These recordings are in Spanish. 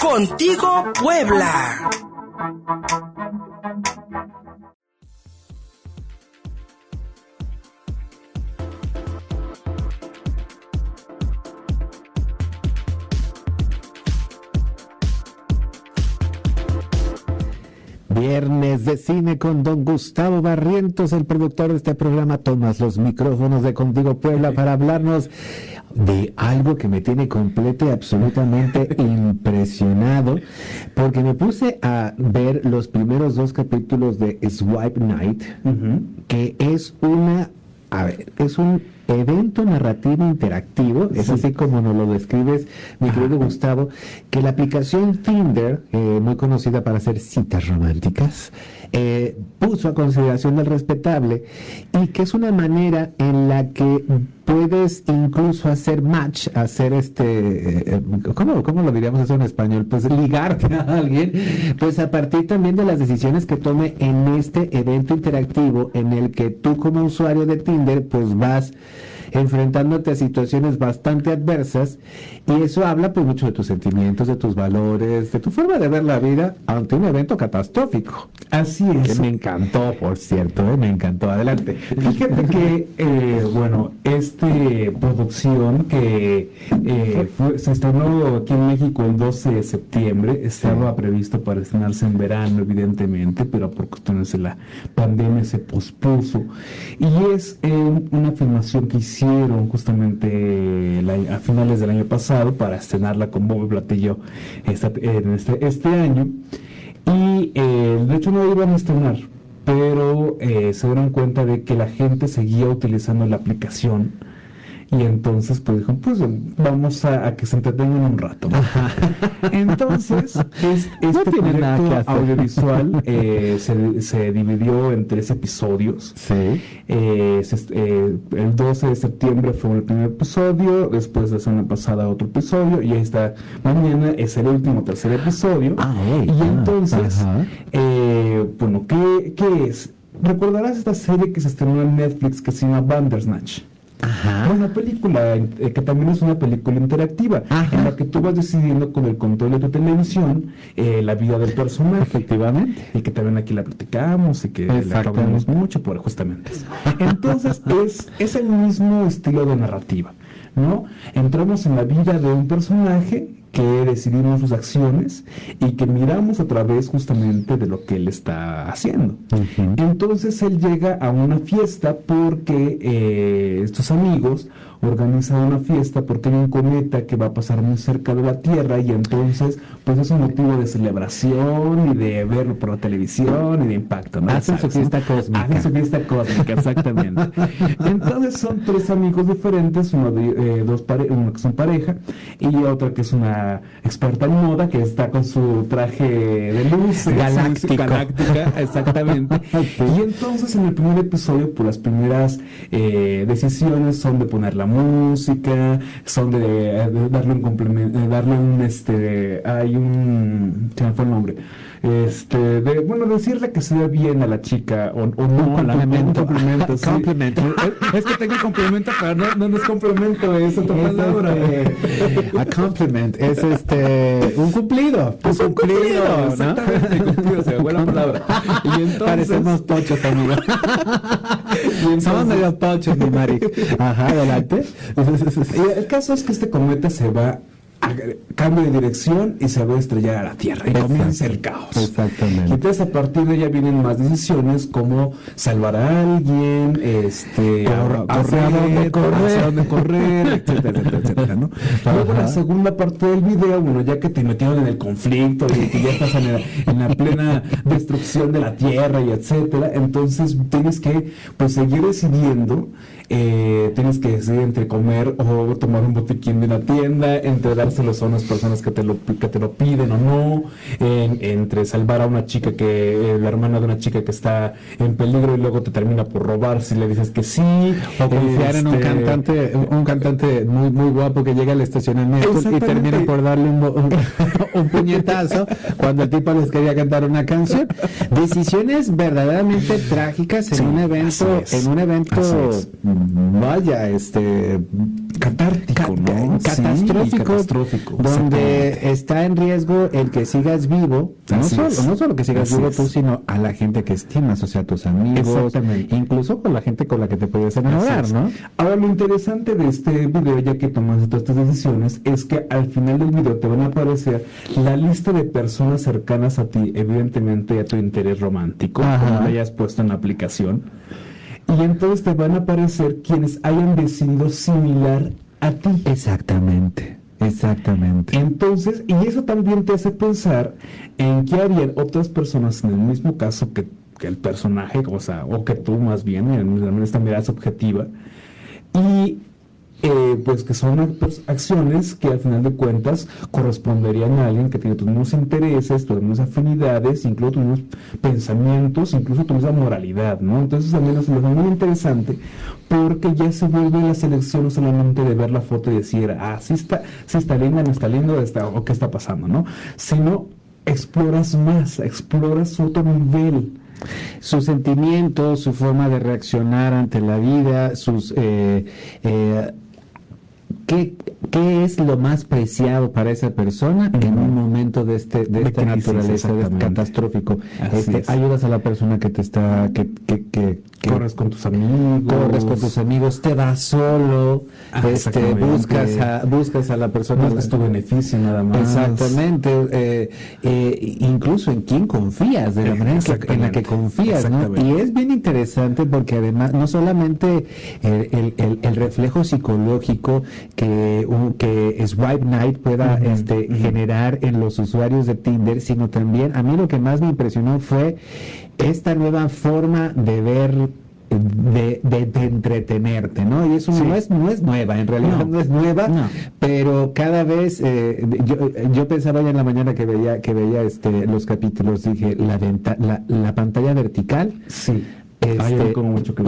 Contigo Puebla. Viernes de cine con don Gustavo Barrientos, el productor de este programa. Tomas los micrófonos de Contigo Puebla para hablarnos de algo que me tiene completo y absolutamente impresionado, porque me puse a ver los primeros dos capítulos de Swipe Night, que es una, a ver, es un evento narrativo interactivo, es así como nos lo describes, mi querido Gustavo, que la aplicación Tinder, eh, muy conocida para hacer citas románticas, eh, puso a consideración del respetable y que es una manera en la que puedes incluso hacer match, hacer este, eh, ¿cómo, ¿cómo, lo diríamos eso en español? Pues ligarte a alguien, pues a partir también de las decisiones que tome en este evento interactivo en el que tú como usuario de Tinder pues vas enfrentándote a situaciones bastante adversas y eso habla pues mucho de tus sentimientos, de tus valores, de tu forma de ver la vida ante un evento catastrófico. Así es. Que me encantó, por cierto, ¿eh? me encantó. Adelante. Fíjate que, eh, bueno, esta producción que eh, se estrenó aquí en México el 12 de septiembre, estaba previsto para estrenarse en verano, evidentemente, pero por cuestiones de la pandemia se pospuso. Y es una filmación que justamente a finales del año pasado para estrenarla con Bob Platillo en este, este año. Y eh, de hecho no iban a estrenar, pero eh, se dieron cuenta de que la gente seguía utilizando la aplicación y entonces pues dijo, pues vamos a, que se entretengan un rato. Entonces, es, este proyecto audiovisual eh, se, dividió en tres episodios. Sí. Eh, eh, el 12 de septiembre fue el primer episodio, después de la semana pasada otro episodio, y está, mañana es el último tercer episodio. Ah, y entonces, bueno, ¿qué, ¿qué es? ¿Recordarás esta serie que se estrenó en Netflix que se llama Bandersnatch? Ajá. Una película eh, que también es una película interactiva, en la que tú vas decidiendo con el control de tu televisión eh, la vida del personaje. Efectivamente. Y que también aquí la platicamos y que la hablamos mucho por justamente Entonces es, es el mismo estilo de narrativa, ¿no? Entramos en la vida de un personaje que decidimos sus acciones y que miramos a través justamente de lo que él está haciendo. Entonces él llega a una fiesta porque eh, estos amigos organiza una fiesta porque hay un cometa que va a pasar muy cerca de la Tierra y entonces pues es un motivo de celebración y de verlo por la televisión y de impacto. ¿no? Hacen su fiesta cósmica. Hacen su fiesta cósmica, exactamente. entonces son tres amigos diferentes, uno, de, eh, dos uno que son pareja y otra que es una experta en moda que está con su traje de luz galáctica, exactamente. Y entonces en el primer episodio, pues, las primeras eh, decisiones son de poner la música, son de, darle un complemento, darle un este, hay un, se me fue el nombre, este, de, bueno, decirle que se ve bien a la chica o, o no, complemento. complemento, sí. complemento. Es, que tengo complemento, pero no, no, es complemento, es otra palabra. Este, a compliment, es este, un cumplido. Es un cumplido, ¿no? Exactamente, cumplido, se buena palabra. Y entonces... Parecemos pochos, amigo. Somos medio pochos, mi Mari. Ajá, adelante. El caso es que este cometa se va cambio de dirección y se va a estrellar a la Tierra y comienza el caos. Exactamente. entonces a partir de ella vienen más decisiones como salvar a alguien, este, correr, correr, correr, etcétera, etcétera, ¿no? Luego la segunda parte del video, bueno, ya que te metieron en el conflicto y que ya estás en la, plena destrucción de la Tierra y etcétera, entonces tienes que pues seguir decidiendo eh, tienes que decidir entre comer o tomar un botiquín de una tienda, entre dárselos a unas personas que te lo, que te lo piden o no, entre salvar a una chica que, eh, la hermana de una chica que está en peligro y luego te termina por robar si le dices que sí. O confiar en un este, cantante, un cantante muy, muy guapo que llega al estacionamiento y termina por darle un, un, puñetazo cuando el tipo les quería cantar una canción. Decisiones verdaderamente trágicas en un evento, en un evento vaya, este catártico, ¿no? catastrófico, catastrófico, donde está en riesgo el que sigas vivo, no solo, no solo, que sigas vivo tú, sino a la gente que estimas, o sea, tus amigos, incluso con la gente con la que te puedes enamorar, ¿no? Ahora, lo interesante de este video, ya que tomas todas estas decisiones, es que al final del video te van a aparecer la lista de personas cercanas a ti, evidentemente a tu interés romántico, como lo hayas puesto en la aplicación y entonces te van a aparecer quienes hayan decidido similar a ti. Exactamente. Exactamente. Entonces, y eso también te hace pensar en qué harían otras personas en el mismo caso que, el personaje, o sea, o que tú más bien, en esta mirada subjetiva. Y eh, pues que son acciones que al final de cuentas corresponderían a alguien que tiene tus mismos intereses, tus mismas afinidades, incluso tus mismos pensamientos, incluso tu misma moralidad, ¿no? Entonces también es muy interesante porque ya se vuelve la selección no solamente de ver la foto y decir, ah, sí está, sí está linda, no está lindo, está, o qué está pasando, ¿no? Sino exploras más, exploras otro nivel sus sentimientos, su forma de reaccionar ante la vida, sus eh, eh, ¿Qué, ¿Qué es lo más preciado para esa persona en un momento de este de, esta naturaleza catastrófico? Este, ayudas a la persona que te está que, que, corres con tus amigos, corres con tus amigos, te vas solo, ah, este, buscas a buscas a la persona buscas tu beneficio nada más. Exactamente, eh, eh, incluso en quién confías, de la manera en la que confías, ¿no? Y es bien interesante porque además no solamente el, el, el reflejo psicológico que, un, que Swipe Night pueda este, generar en los usuarios de Tinder, sino también a mí lo que más me impresionó fue esta nueva forma de ver de, de, entretenerte, ¿no? Y eso no, es, no es nueva, en realidad no, es nueva, pero cada vez, eh, yo, yo pensaba ya en la mañana que veía, que veía este, los capítulos, dije, la, la, la pantalla vertical, sí este, como mucho que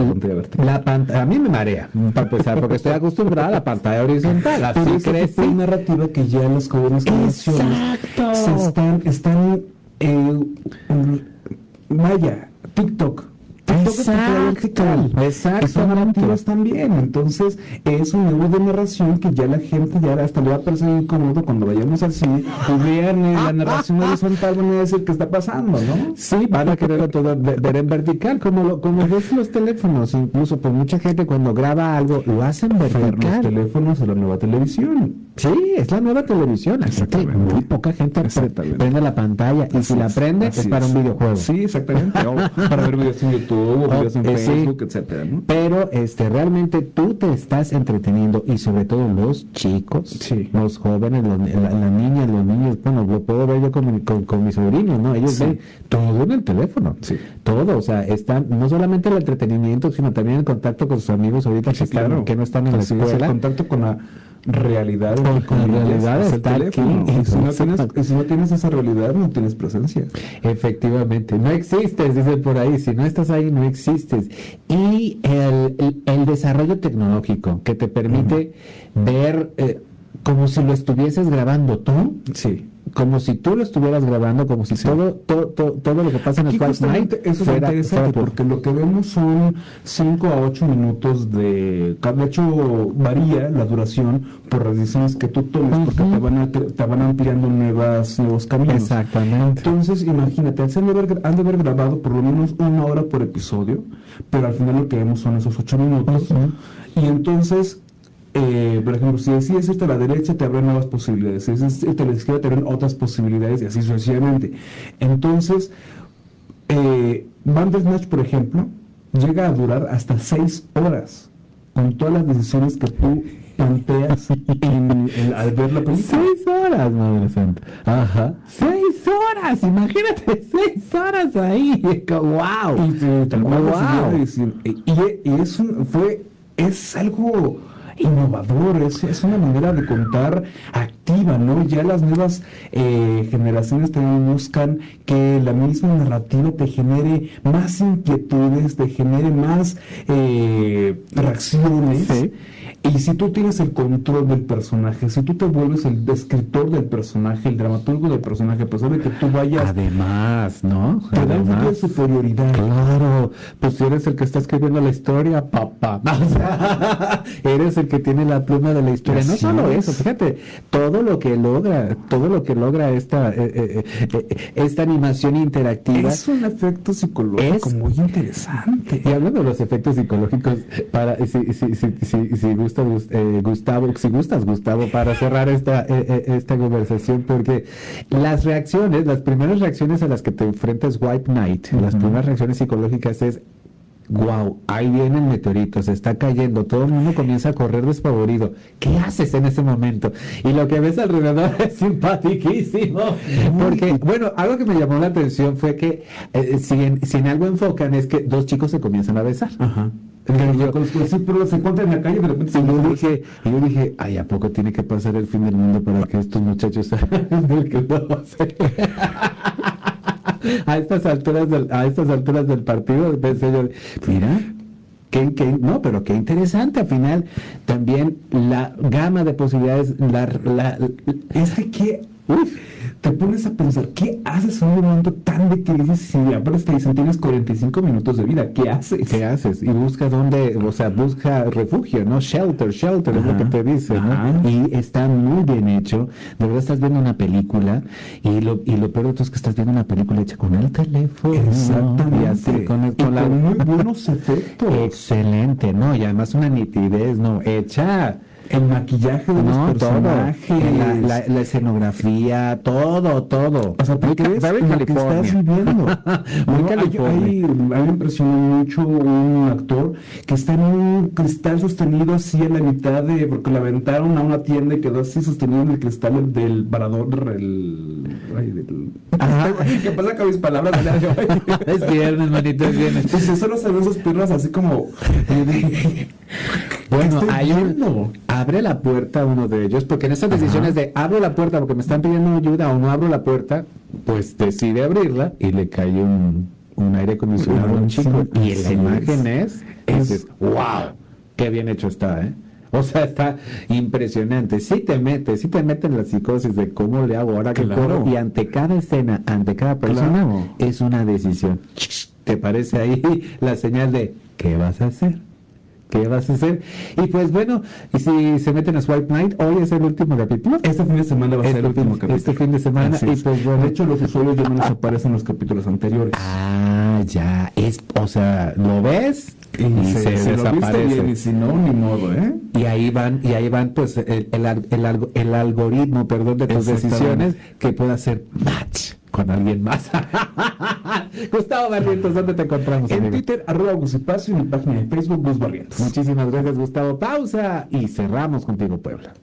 la pantalla, a mí me marea, para empezar, porque estoy acostumbrada a la pantalla horizontal. Así crees. Es narrativa que ya las jóvenes se están, están eh, vaya, TikTok Exacto, exacto. Son narrativas también. Entonces, es un nuevo de narración que ya la gente ya hasta le va a parecer incómodo cuando vayamos al cine y vean eh, la narración horizontal, van a decir qué está pasando, ¿no? Sí, van a querer todo ver en vertical, como lo, como ves los teléfonos. Incluso por mucha gente cuando graba algo, lo hacen vertical. Los teléfonos es la nueva televisión. Sí, es la nueva televisión. muy poca gente prende la pantalla y si la prende es para un videojuego. Sí, exactamente. para ver videos en YouTube eh, pero este, realmente tú te estás entreteniendo y sobre todo los chicos, los jóvenes, las niñas, los niños, bueno, lo puedo ver yo con, con, mis sobrinos, ¿no? Ellos ven todo en el teléfono, todo, o sea, están no solamente el entretenimiento, sino también el contacto con sus amigos ahorita que, que no están en la escuela. El contacto con la realidad. Con realidad está aquí. Y si, no tienes, si no tienes esa realidad, no tienes presencia. Efectivamente, no existes, dice por ahí. Si no estás ahí, no existes. Y el, el, desarrollo tecnológico que te permite ver eh, como si lo estuvieses grabando tú. Sí. Como si tú lo estuvieras grabando, como si todo, todo, todo, lo que pasa en el Night eso fuera, es interesante porque lo que vemos son 5 a 8 minutos de de hecho varía la duración por las decisiones que tú tomes porque te van, te van ampliando nuevas, nuevos caminos. Exactamente. Entonces imagínate han de, haber, han de haber grabado por lo menos una hora por episodio pero al final lo que vemos son esos 8 minutos. Y entonces eh, por ejemplo, si decides irte a la derecha, te abren nuevas posibilidades. Si decides irte a la izquierda, te abren otras posibilidades y así sucesivamente. Entonces, eh, Bandersnatch, por ejemplo, llega a durar hasta seis horas con todas las decisiones que tú planteas al ver la película. Seis horas, madre santa. Ajá. Seis horas, imagínate, seis horas ahí. ¡Wow! Y, y, y, es un, fue, es algo innovador, es, una manera de contar ¿no? Ya las nuevas eh, generaciones también buscan que la misma narrativa te genere más inquietudes, te genere más eh, reacciones. Y si tú tienes el control del personaje, si tú te vuelves el escritor del personaje, el dramaturgo del personaje, pues sabe que tú vayas. Además, ¿no? Te da un de superioridad. Claro, pues si eres el que está escribiendo la historia, papá. eres el que tiene la pluma de la historia. no solo eso, fíjate, todo lo que logra, todo lo que logra esta, eh, eh, eh, esta animación interactiva. Es un efecto psicológico muy interesante. Y hablando de los efectos psicológicos, para si, si, si, si, si eh, Gustavo, si gustas, Gustavo, para cerrar esta, eh, eh, esta conversación, porque las reacciones, las primeras reacciones a las que te enfrentas White Knight, las primeras reacciones psicológicas es wow, ahí viene el meteorito, se está cayendo, todo el mundo comienza a correr despavorido. ¿Qué haces en ese momento? Y lo que ves alrededor es simpaticísimo. Porque, bueno, algo que me llamó la atención fue que si, en, si, en, algo enfocan es que dos chicos se comienzan a besar. Ajá. Sí, pero se encuentran en la calle de repente y yo dije, y yo dije, ay, ¿a poco tiene que pasar el fin del mundo para que estos muchachos del que a estas alturas del, a estas alturas del partido pensé yo, mira, Qué, qué, no, pero qué interesante, al final también la gama de posibilidades, la, la, es que, te pones a pensar, ¿qué haces en un momento tan de crisis si aparte te dicen tienes 45 minutos de vida? ¿Qué haces? ¿Qué haces? Y busca dónde, o sea, busca refugio, ¿no? Shelter, shelter es lo que te dice, ¿no? Y está muy bien hecho. De verdad estás viendo una película y lo, y lo peor de todo es que estás viendo una película hecha con el teléfono. Exactamente. Y así, con, con, la... muy buenos efectos. Excelente, ¿no? Y además una nitidez, ¿no? Hecha el maquillaje de los personajes, La, la, escenografía, todo, todo. O sea, ¿tú crees lo que estás viviendo? Muy a mí me impresionó mucho un actor que está en un cristal sostenido así en la mitad de, porque le aventaron a una tienda y quedó así sostenido en el cristal del parador, el... Ay, del... ¿Qué pasa con mis palabras? es viernes, manito, es viernes. Pues solo se ven sus piernas así como... bueno, hay un abre la puerta a uno de ellos, porque en esas decisiones de abro la puerta porque me están pidiendo ayuda o no abro la puerta, pues decide abrirla y le cae un, aire acondicionado a un chico. y la imagen es, es, wow, qué bien hecho está, ¿eh? O sea, está impresionante. Sí te mete, sí te mete en la psicosis de cómo le hago ahora que corro. Y ante cada escena, ante cada persona, es una decisión. ¿Te parece ahí la señal de qué vas a hacer? ¿Qué vas a hacer? Y pues bueno, y si se meten a Swipe Night, hoy es el último capítulo. Este fin de semana va a ser el último capítulo. Este fin de semana. y pues bueno. De hecho, los usuarios ya no les aparecen los capítulos anteriores. Ah, ya. Es, o sea, ¿lo ves? y, se, desaparece. y si no, ni modo, ¿eh? Y ahí van, y ahí van, pues, el, el, el, algoritmo, perdón, de tus decisiones que pueda hacer match con alguien más. Gustavo Barrientos, ¿dónde te encontramos? En Twitter, arroba Gusipacio y en mi página de Facebook, Gus Barrientos. Muchísimas gracias, Gustavo. Pausa y cerramos contigo, Puebla.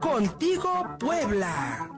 Contigo, Puebla.